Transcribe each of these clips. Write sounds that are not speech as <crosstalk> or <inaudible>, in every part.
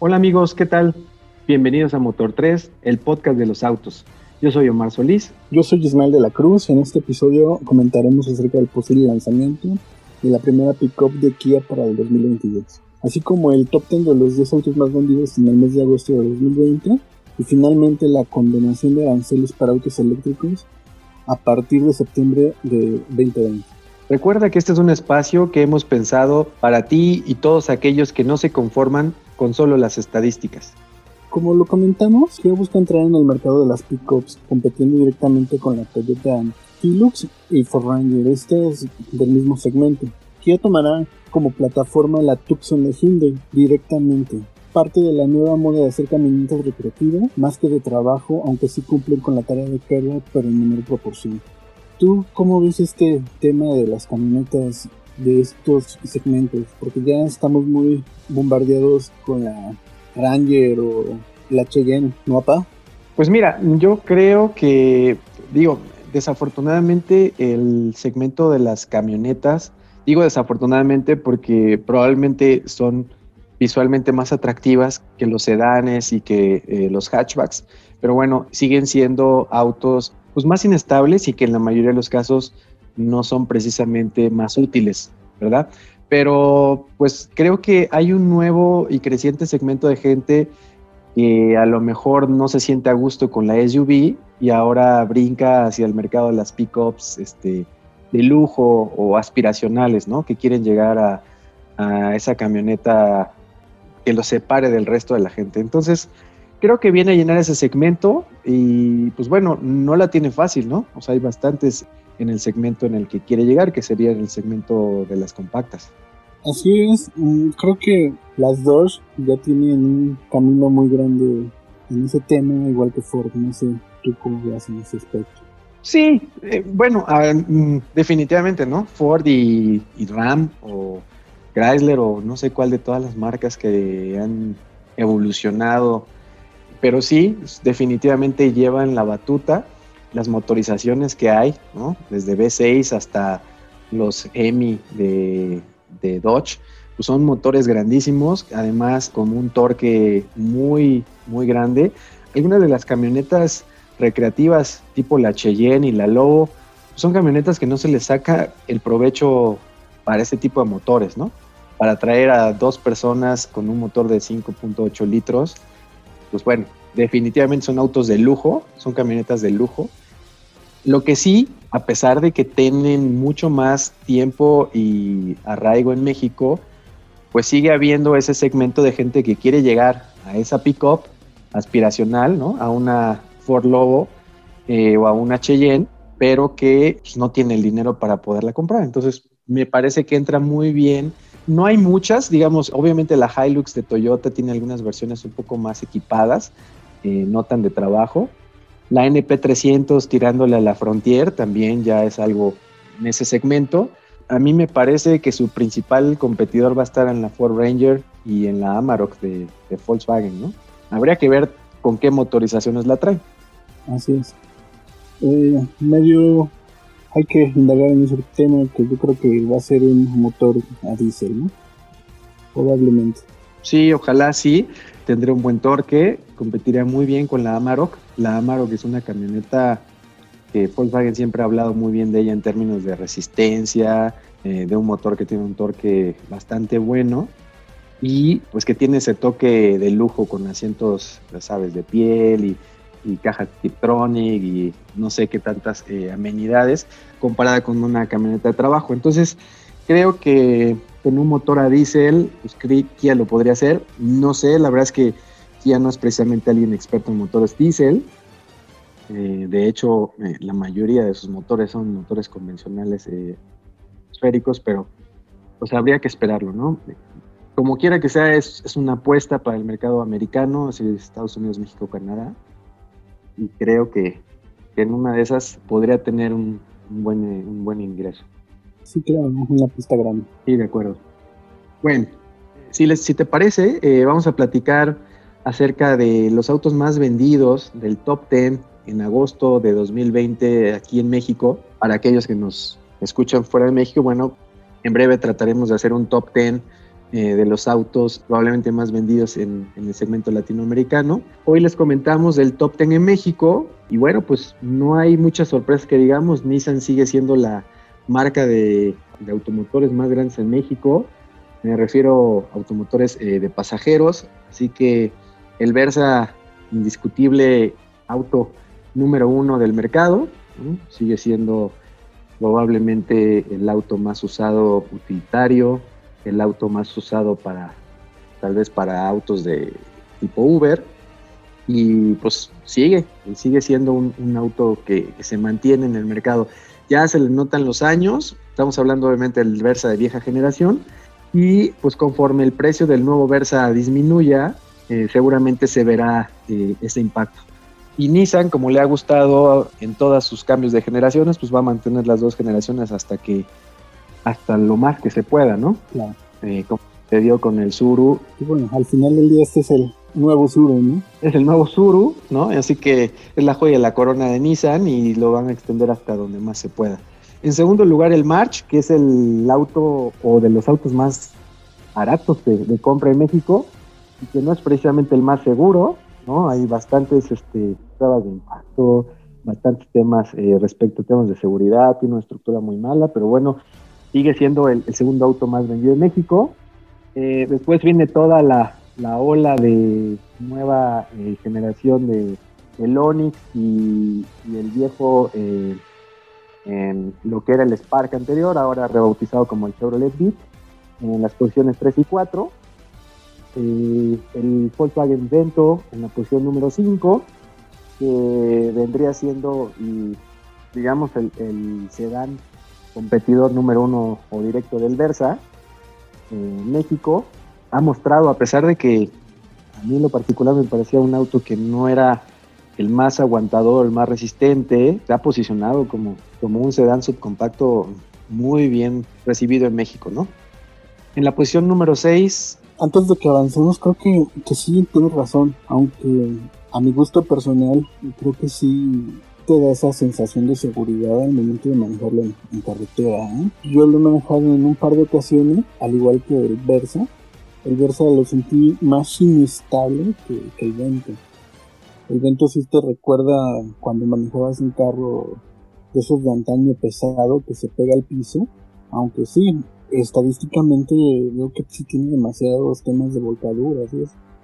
Hola amigos, ¿qué tal? Bienvenidos a Motor 3, el podcast de los autos. Yo soy Omar Solís. Yo soy Ismael de la Cruz. En este episodio comentaremos acerca del posible lanzamiento de la primera pickup de Kia para el 2022, así como el top 10 de los 10 autos más vendidos en el mes de agosto de 2020 y finalmente la condenación de aranceles para autos eléctricos a partir de septiembre de 2020. Recuerda que este es un espacio que hemos pensado para ti y todos aquellos que no se conforman con solo las estadísticas. Como lo comentamos, Kia busca entrar en el mercado de las pickups compitiendo directamente con la Toyota Hilux y Ford Ranger. Este es del mismo segmento. Kia tomará como plataforma la Tucson de Hyundai directamente. Parte de la nueva moda de hacer camionetas recreativas, más que de trabajo, aunque sí cumplen con la tarea de carga, pero en menor proporción. ¿Tú cómo ves este tema de las camionetas de estos segmentos? Porque ya estamos muy bombardeados con la Ranger o la Cheyenne, ¿no, papá? Pues mira, yo creo que, digo, desafortunadamente el segmento de las camionetas, digo desafortunadamente porque probablemente son visualmente más atractivas que los sedanes y que eh, los hatchbacks, pero bueno, siguen siendo autos pues más inestables y que en la mayoría de los casos no son precisamente más útiles, ¿verdad? Pero pues creo que hay un nuevo y creciente segmento de gente que a lo mejor no se siente a gusto con la SUV y ahora brinca hacia el mercado de las pickups este, de lujo o aspiracionales, ¿no? Que quieren llegar a, a esa camioneta que los separe del resto de la gente. Entonces, creo que viene a llenar ese segmento y pues bueno, no la tiene fácil, ¿no? O sea, hay bastantes en el segmento en el que quiere llegar, que sería el segmento de las compactas. Así es, mm, creo que las dos ya tienen un camino muy grande en ese tema, igual que Ford, no sé tú cómo veas en ese aspecto. Sí, eh, bueno, mm, definitivamente, ¿no? Ford y, y Ram o Chrysler o no sé cuál de todas las marcas que han evolucionado, pero sí, definitivamente llevan la batuta las motorizaciones que hay, ¿no? Desde V6 hasta los EMI de, de Dodge, pues son motores grandísimos, además con un torque muy, muy grande. Algunas de las camionetas recreativas tipo la Cheyenne y la Lobo son camionetas que no se les saca el provecho para este tipo de motores, ¿no? Para traer a dos personas con un motor de 5.8 litros, pues bueno, definitivamente son autos de lujo, son camionetas de lujo. Lo que sí, a pesar de que tienen mucho más tiempo y arraigo en México, pues sigue habiendo ese segmento de gente que quiere llegar a esa pickup aspiracional, ¿no? A una Ford Lobo eh, o a una Cheyenne, pero que pues, no tiene el dinero para poderla comprar. Entonces, me parece que entra muy bien. No hay muchas, digamos, obviamente la Hilux de Toyota tiene algunas versiones un poco más equipadas, eh, no tan de trabajo. La NP300 tirándole a la Frontier también ya es algo en ese segmento. A mí me parece que su principal competidor va a estar en la Ford Ranger y en la Amarok de, Volkswagen, ¿no? Habría que ver con qué motorizaciones la traen. Así es. Eh, medio hay que indagar en ese tema que yo creo que va a ser un motor a diésel, ¿no? Probablemente. Sí, ojalá sí. Tendré un buen torque, competiría muy bien con la Amarok. La Amarok es una camioneta que Volkswagen siempre ha hablado muy bien de ella en términos de resistencia, eh, de un motor que tiene un torque bastante bueno y pues que tiene ese toque de lujo con asientos, ya sabes, de piel y, caja Tiptronic y no sé qué tantas eh, amenidades comparada con una camioneta de trabajo. Entonces creo que con un motor a diésel, pues Kia lo podría hacer. No sé, la verdad es que Kia no es precisamente alguien experto en motores diésel. Eh, de hecho, eh, la mayoría de sus motores son motores convencionales eh, esféricos, pero pues habría que esperarlo, ¿no? Como quiera que sea, es, una apuesta para el mercado americano, así Estados Unidos, México, Canadá. Y creo que, en una de esas podría tener un, buen, un buen ingreso. Sí, claro, una pista grande. Sí, de acuerdo. Bueno, si, les, si te parece, vamos a platicar acerca de los autos más vendidos del top 10 en agosto de 2020 aquí en México. Para aquellos que nos escuchan fuera de México, bueno, en breve trataremos de hacer un top 10 eh, de los autos probablemente más vendidos en, el segmento latinoamericano. Hoy les comentamos del top 10 en México y bueno, pues no hay muchas sorpresas que digamos, Nissan sigue siendo la marca de, automotores más grandes en México, me refiero a automotores eh, de pasajeros, así que el Versa indiscutible auto número uno del mercado, sigue siendo probablemente el auto más usado utilitario, el auto más usado para tal vez para autos de tipo Uber y pues sigue, sigue siendo un, auto que, se mantiene en el mercado. Ya se le notan los años, estamos hablando obviamente del Versa de vieja generación y pues conforme el precio del nuevo Versa disminuya, eh, seguramente se verá eh, ese impacto. Y Nissan, como le ha gustado en todos sus cambios de generaciones, pues va a mantener las dos generaciones hasta que hasta lo más que se pueda, ¿no? Claro. Eh, como se dio con el Suru. Y bueno, al final del día este es el nuevo Suru, ¿no? Es el nuevo Suru, ¿no? Así que es la joya de la corona de Nissan y lo van a extender hasta donde más se pueda. En segundo lugar, el March, que es el auto o de los autos más baratos de, compra en México y que no es precisamente el más seguro, ¿no? Hay bastantes este, pruebas de impacto, bastantes temas eh, respecto a temas de seguridad, tiene una estructura muy mala, pero bueno, sigue siendo el, segundo auto más vendido en México. Eh, después viene toda la, ola de nueva eh, generación de el Onix y, el viejo, eh, en lo que era el Spark anterior, ahora rebautizado como el Chevrolet Beat, en las posiciones 3 y 4. el Volkswagen Vento en la posición número 5, que vendría siendo, digamos, el sedán competidor número uno o directo del Versa, en México, ha mostrado, a pesar de que a mí en lo particular me parecía un auto que no era el más aguantador, el más resistente, se ha posicionado como, como un sedán subcompacto muy bien recibido en México, ¿no? En la posición número 6... Antes de que avancemos, creo que, que sí tienes razón, aunque a mi gusto personal, creo que sí te da esa sensación de seguridad al momento de manejarlo en, carretera. ¿eh? Yo lo he manejado en un par de ocasiones, al igual que el Versa. El Versa lo sentí más inestable que, el Vento. El Vento sí te recuerda cuando manejabas un carro de esos de antaño pesado que se pega al piso, aunque sí, estadísticamente veo que sí tiene demasiados temas de volcaduras.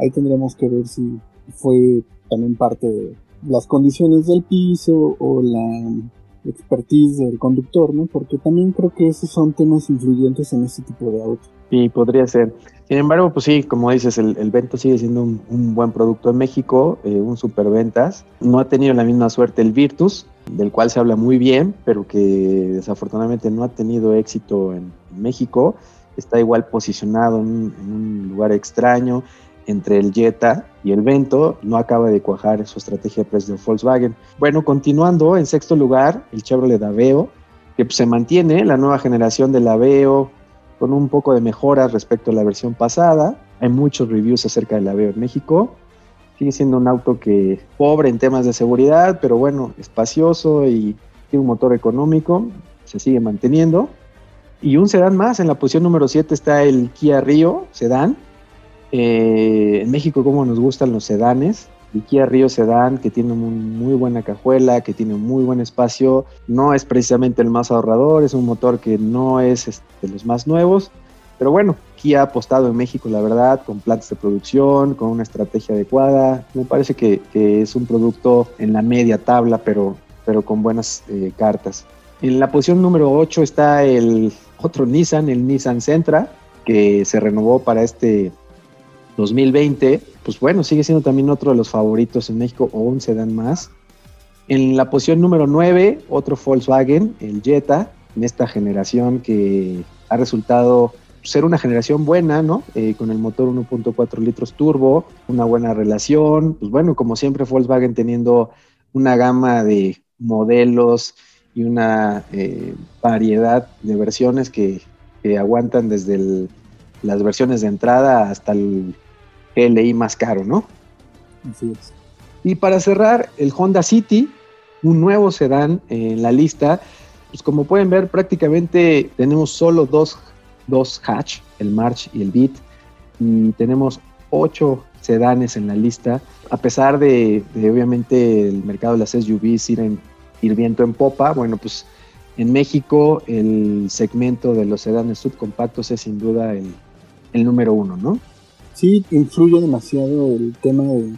Ahí tendríamos que ver si fue también parte de, las condiciones del piso o la expertise del conductor, ¿no? Porque también creo que esos son temas influyentes en este tipo de autos. Sí, podría ser. Sin embargo, pues sí, como dices, el, Vento sigue siendo un, buen producto en México, eh, un superventas. No ha tenido la misma suerte el Virtus, del cual se habla muy bien, pero que desafortunadamente no ha tenido éxito en, México. Está igual posicionado en un lugar extraño entre el Jetta y el Vento, no acaba de cuajar su estrategia precio de Volkswagen. Bueno, continuando, en sexto lugar, el Chevrolet Aveo, que pues, se mantiene la nueva generación del Aveo con un poco de mejoras respecto a la versión pasada. Hay muchos reviews acerca del Aveo en México. Sigue siendo un auto que pobre en temas de seguridad, pero bueno, espacioso y tiene un motor económico, se sigue manteniendo. Y un sedán más, en la posición número 7 está el Kia Rio sedán, eh, en México, como nos gustan los sedanes, el Kia Rio Sedan, que tiene muy buena cajuela, que tiene muy buen espacio, no es precisamente el más ahorrador, es un motor que no es este, de los más nuevos, pero bueno, Kia ha apostado en México, la verdad, con plantas de producción, con una estrategia adecuada. Me parece que, es un producto en la media tabla, pero, pero con buenas eh, cartas. En la posición número 8 está el otro Nissan, el Nissan Sentra, que se renovó para este 2020, pues bueno, sigue siendo también otro de los favoritos en México o un sedán más. En la posición número 9, otro Volkswagen, el Jetta, en esta generación que ha resultado ser una generación buena, ¿no? Eh, con el motor 1.4 litros turbo, una buena relación, pues bueno, como siempre Volkswagen teniendo una gama de modelos y una eh, variedad de versiones que, aguantan desde las versiones de entrada hasta el GLI más caro, ¿no? Así es. Y para cerrar, el Honda City, un nuevo sedán en la lista. Pues como pueden ver, prácticamente tenemos solo dos dos hatch, el March y el Beat, y tenemos ocho sedanes en la lista, a pesar de, obviamente el mercado de las SUVs ir, en, ir viento en popa, bueno, pues en México el segmento de los sedanes subcompactos es sin duda el, el número uno, ¿no? Sí, influye demasiado el tema de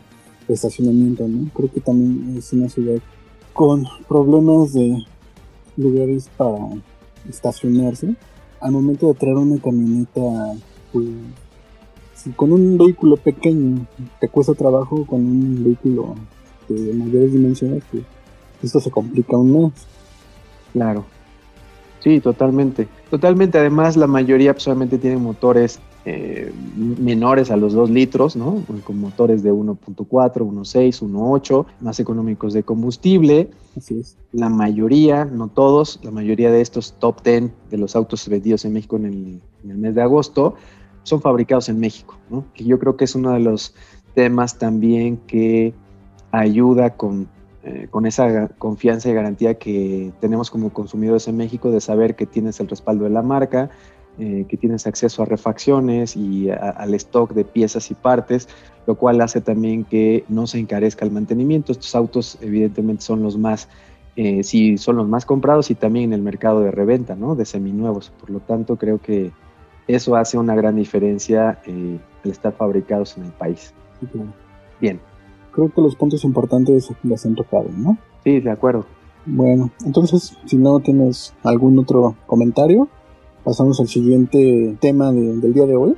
estacionamiento, ¿no? Creo que también es una ciudad con problemas de lugares para estacionarse. Al momento de traer una camioneta, pues, si con un vehículo pequeño te cuesta trabajo, con un vehículo de mayores dimensiones, pues esto se complica aún más. Claro. Sí, totalmente. Totalmente. Además, la mayoría solamente tienen motores eh, menores a los 2 litros, ¿no? Con motores de 1.4, 1.6, 1.8, más económicos de combustible. Así es. La mayoría, no todos, la mayoría de estos top 10 de los autos vendidos en México en el, en el mes de agosto son fabricados en México, ¿no? Que yo creo que es uno de los temas también que ayuda con eh, con esa confianza y garantía que tenemos como consumidores en México de saber que tienes el respaldo de la marca, eh, que tienes acceso a refacciones y al stock de piezas y partes, lo cual hace también que no se encarezca el mantenimiento. Estos autos evidentemente son los más, eh, sí, son los más comprados y también en el mercado de reventa, ¿no? De seminuevos. Por lo tanto, creo que eso hace una gran diferencia al estar fabricados en el país. Bien creo que los puntos importantes los han tocado, ¿no? Sí, de acuerdo. Bueno, entonces, si no tienes algún otro comentario, pasamos al siguiente tema del día de hoy,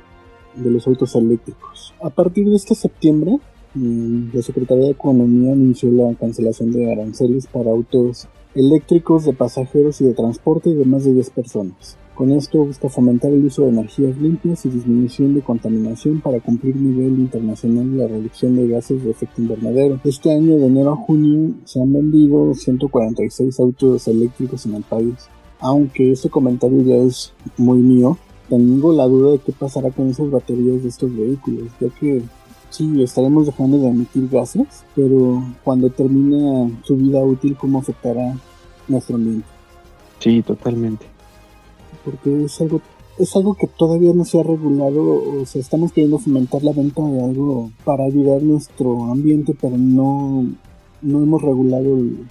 de los autos eléctricos. A partir de este septiembre, mm, la Secretaría de Economía anunció la cancelación de aranceles para autos eléctricos de pasajeros y de transporte de más de 10 personas. Con esto busca fomentar el uso de energías limpias y disminución de contaminación para cumplir nivel internacional de la reducción de gases de efecto invernadero. Este año, de enero a junio, se han vendido 146 autos eléctricos en el país. Aunque este comentario ya es muy mío, tengo la duda de qué pasará con esas baterías de estos vehículos, ya que sí, estaremos dejando de emitir gases, pero cuando termine su vida útil, ¿cómo afectará nuestro ambiente? Sí, totalmente porque es algo es algo que todavía no se ha regulado, o sea, estamos queriendo fomentar la venta de algo para ayudar nuestro ambiente, pero no, no hemos regulado el,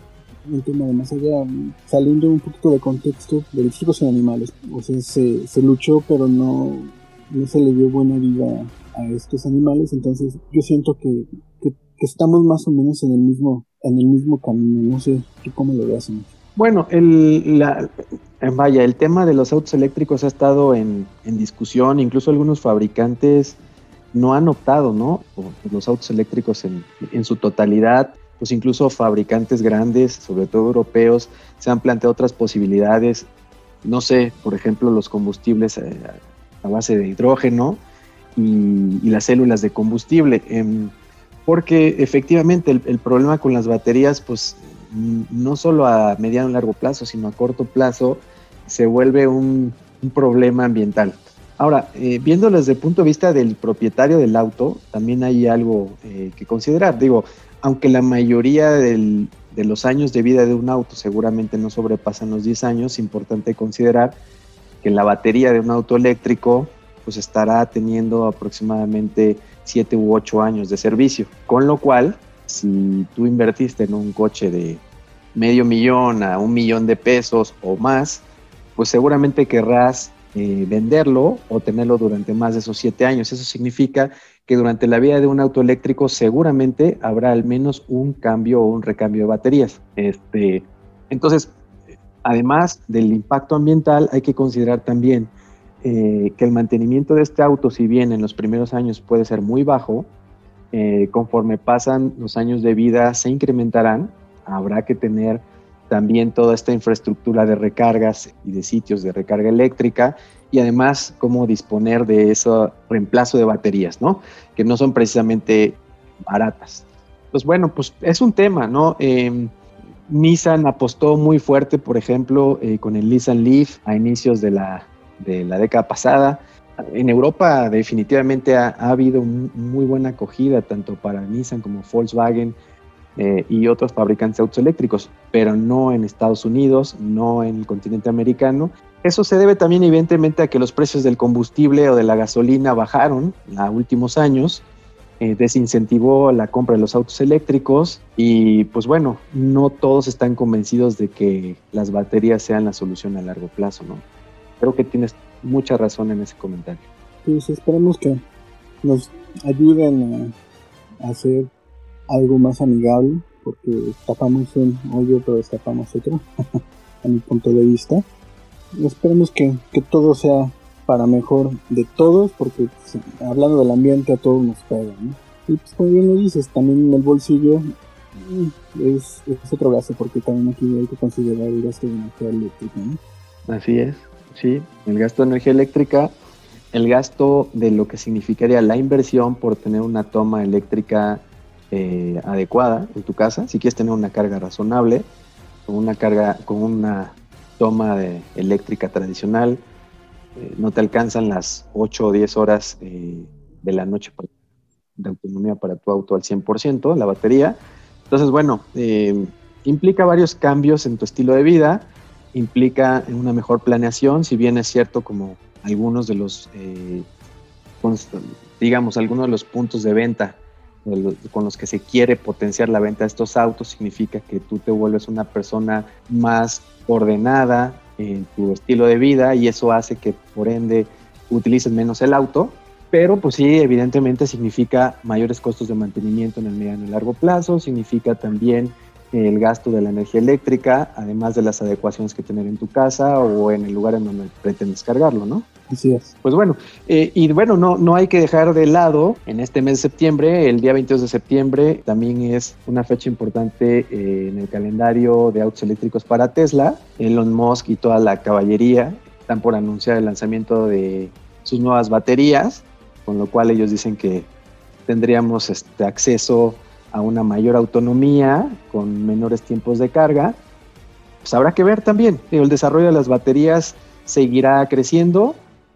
tema de más allá, saliendo un poquito de contexto de chicos y animales, o sea, se, luchó, pero no, no se le dio buena vida a estos animales, entonces yo siento que, que, estamos más o menos en el mismo, en el mismo camino, no sé, cómo lo veas? Bueno, el, la, eh, vaya, el tema de los autos eléctricos ha estado en, discusión, incluso algunos fabricantes no han optado, ¿no? los autos eléctricos en, su totalidad, pues incluso fabricantes grandes, sobre todo europeos, se han planteado otras posibilidades, no sé, por ejemplo, los combustibles eh, a, base de hidrógeno y, las células de combustible, em, porque efectivamente el, el problema con las baterías, pues no solo a mediano y largo plazo, sino a corto plazo, se vuelve un, problema ambiental. Ahora, eh, viéndolo desde el punto de vista del propietario del auto, también hay algo eh, que considerar. Digo, aunque la mayoría de los años de vida de un auto seguramente no sobrepasan los 10 años, es importante considerar que la batería de un auto eléctrico pues estará teniendo aproximadamente 7 u 8 años de servicio, con lo cual si tú invertiste en un coche de medio millón a un millón de pesos o más, pues seguramente querrás eh, venderlo o tenerlo durante más de esos siete años. Eso significa que durante la vida de un auto eléctrico seguramente habrá al menos un cambio o un recambio de baterías. Este, entonces, además del impacto ambiental, hay que considerar también eh, que el mantenimiento de este auto, si bien en los primeros años puede ser muy bajo, eh, conforme pasan los años de vida se incrementarán, habrá que tener también toda esta infraestructura de recargas y de sitios de recarga eléctrica y además cómo disponer de ese reemplazo de baterías, ¿no? Que no son precisamente baratas. Pues bueno, pues es un tema, ¿no? Em, Nissan apostó muy fuerte, por ejemplo, eh, con el Nissan Leaf a inicios de la, de la década pasada en Europa definitivamente ha, habido muy buena acogida tanto para Nissan como Volkswagen eh, y otros fabricantes de autos eléctricos, pero no en Estados Unidos, no en el continente americano. Eso se debe también evidentemente a que los precios del combustible o de la gasolina bajaron a últimos años, eh, desincentivó la compra de los autos eléctricos y pues bueno, no todos están convencidos de que las baterías sean la solución a largo plazo, ¿no? Creo que tienes mucha razón en ese comentario. Pues esperemos que nos ayuden a hacer algo más amigable, porque tapamos un hoyo pero destapamos otro, <laughs> a mi punto de vista. Esperemos que, que todo sea para mejor de todos, porque pues, hablando del ambiente a todos nos pega, ¿no? Y pues como bien lo dices, también en el bolsillo mm, es, es otro gasto, porque también aquí hay que considerar el gasto de energía eléctrica, ¿no? Así es, sí, el gasto de energía eléctrica, el gasto de lo que significaría la inversión por tener una toma eléctrica eh, adecuada en tu casa, si quieres tener una carga razonable, con una carga, con una toma de eléctrica tradicional, eh, no te alcanzan las 8 o 10 horas eh, de la noche de autonomía para tu auto al 100%, la batería. Entonces, bueno, implica varios cambios en tu estilo de vida, implica una mejor planeación, si bien es cierto como algunos de los, digamos, algunos de los puntos de venta con los que se quiere potenciar la venta de estos autos significa que tú te vuelves una persona más ordenada en tu estilo de vida y eso hace que por ende utilices menos el auto, pero pues sí, evidentemente significa mayores costos de mantenimiento en el mediano y largo plazo, significa también el gasto de la energía eléctrica, además de las adecuaciones que tener en tu casa o en el lugar en donde pretendes cargarlo, ¿no? Así es. Pues bueno, eh, y bueno, no, no hay que dejar de lado en este mes de septiembre, el día 22 de septiembre también es una fecha importante eh, en el calendario de autos eléctricos para Tesla. Elon Musk y toda la caballería están por anunciar el lanzamiento de sus nuevas baterías, con lo cual ellos dicen que tendríamos este acceso a una mayor autonomía, con menores tiempos de carga. Pues habrá que ver también, el desarrollo de las baterías seguirá creciendo,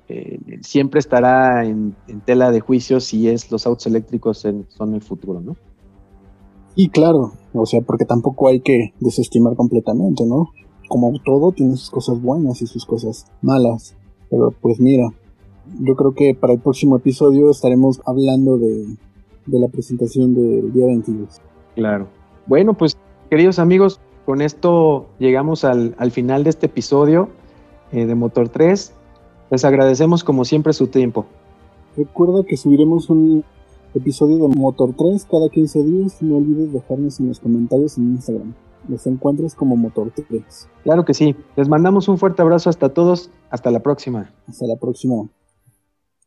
eh, siempre estará en, tela de juicio si es los autos eléctricos son el futuro, ¿no? Y claro, o sea, porque tampoco hay que desestimar completamente, ¿no? Como todo tiene sus cosas buenas y sus cosas malas, pero pues mira, yo creo que para el próximo episodio estaremos hablando de de la presentación del día 22. Claro. Bueno, pues queridos amigos, con esto llegamos al, final de este episodio eh, de Motor 3. Les agradecemos como siempre su tiempo. Recuerda que subiremos un episodio de Motor 3 cada 15 días. No olvides dejarnos en los comentarios en Instagram. Los encuentres como Motor 3. Claro que sí. Les mandamos un fuerte abrazo hasta todos. Hasta la próxima. Hasta la próxima.